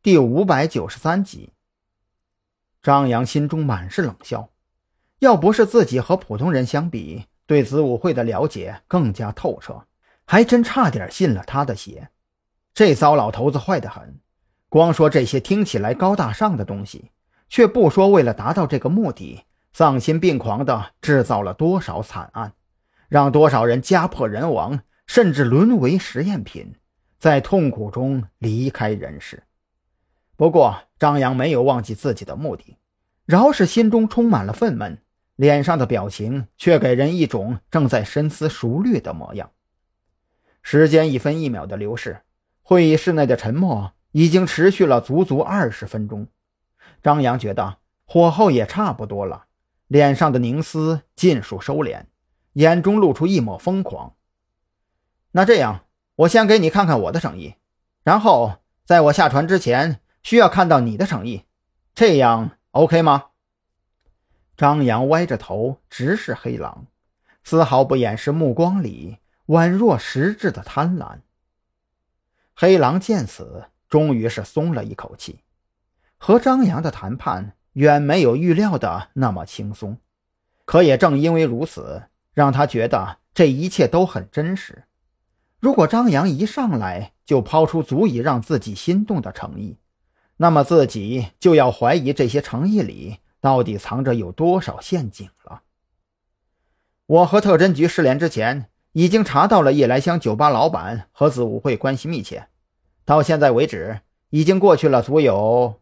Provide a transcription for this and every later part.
第五百九十三集，张扬心中满是冷笑。要不是自己和普通人相比，对子午会的了解更加透彻，还真差点信了他的邪。这糟老头子坏得很，光说这些听起来高大上的东西，却不说为了达到这个目的，丧心病狂的制造了多少惨案，让多少人家破人亡，甚至沦为实验品，在痛苦中离开人世。不过，张扬没有忘记自己的目的，饶是心中充满了愤懑，脸上的表情却给人一种正在深思熟虑的模样。时间一分一秒的流逝，会议室内的沉默已经持续了足足二十分钟。张扬觉得火候也差不多了，脸上的凝思尽数收敛，眼中露出一抹疯狂。那这样，我先给你看看我的诚意，然后在我下船之前。需要看到你的诚意，这样 OK 吗？张扬歪着头直视黑狼，丝毫不掩饰目光里宛若实质的贪婪。黑狼见此，终于是松了一口气。和张扬的谈判远没有预料的那么轻松，可也正因为如此，让他觉得这一切都很真实。如果张扬一上来就抛出足以让自己心动的诚意，那么自己就要怀疑这些诚意里到底藏着有多少陷阱了。我和特侦局失联之前，已经查到了夜来香酒吧老板和子午会关系密切。到现在为止，已经过去了足有……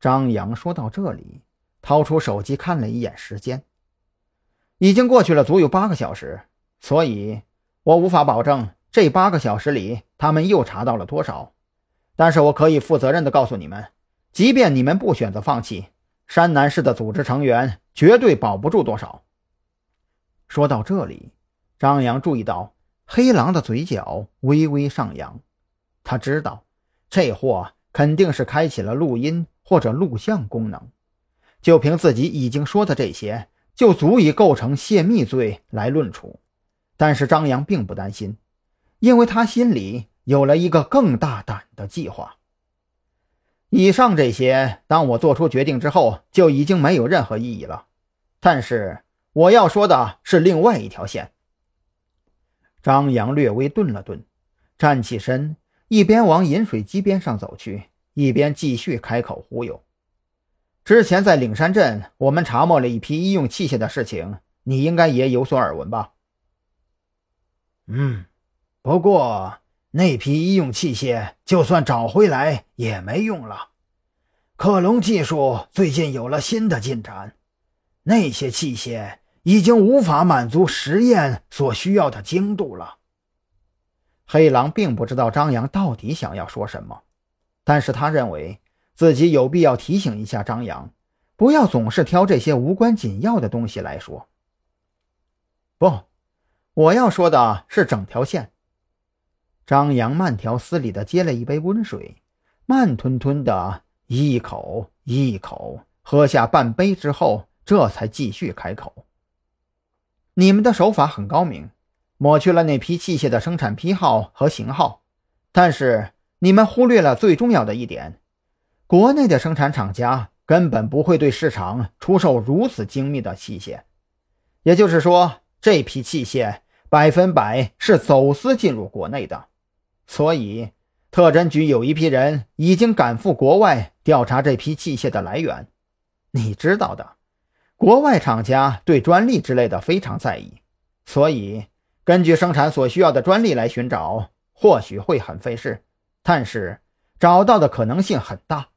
张扬说到这里，掏出手机看了一眼时间，已经过去了足有八个小时。所以，我无法保证这八个小时里他们又查到了多少。但是我可以负责任的告诉你们，即便你们不选择放弃，山南市的组织成员绝对保不住多少。说到这里，张扬注意到黑狼的嘴角微微上扬，他知道这货肯定是开启了录音或者录像功能。就凭自己已经说的这些，就足以构成泄密罪来论处。但是张扬并不担心，因为他心里。有了一个更大胆的计划。以上这些，当我做出决定之后，就已经没有任何意义了。但是我要说的是另外一条线。张扬略微顿了顿，站起身，一边往饮水机边上走去，一边继续开口忽悠：“之前在岭山镇，我们查没了一批医用器械的事情，你应该也有所耳闻吧？”“嗯，不过……”那批医用器械就算找回来也没用了。克隆技术最近有了新的进展，那些器械已经无法满足实验所需要的精度了。黑狼并不知道张扬到底想要说什么，但是他认为自己有必要提醒一下张扬，不要总是挑这些无关紧要的东西来说。不，我要说的是整条线。张扬慢条斯理地接了一杯温水，慢吞吞的一口一口喝下半杯之后，这才继续开口：“你们的手法很高明，抹去了那批器械的生产批号和型号，但是你们忽略了最重要的一点：国内的生产厂家根本不会对市场出售如此精密的器械。也就是说，这批器械百分百是走私进入国内的。”所以，特侦局有一批人已经赶赴国外调查这批器械的来源。你知道的，国外厂家对专利之类的非常在意，所以根据生产所需要的专利来寻找，或许会很费事，但是找到的可能性很大。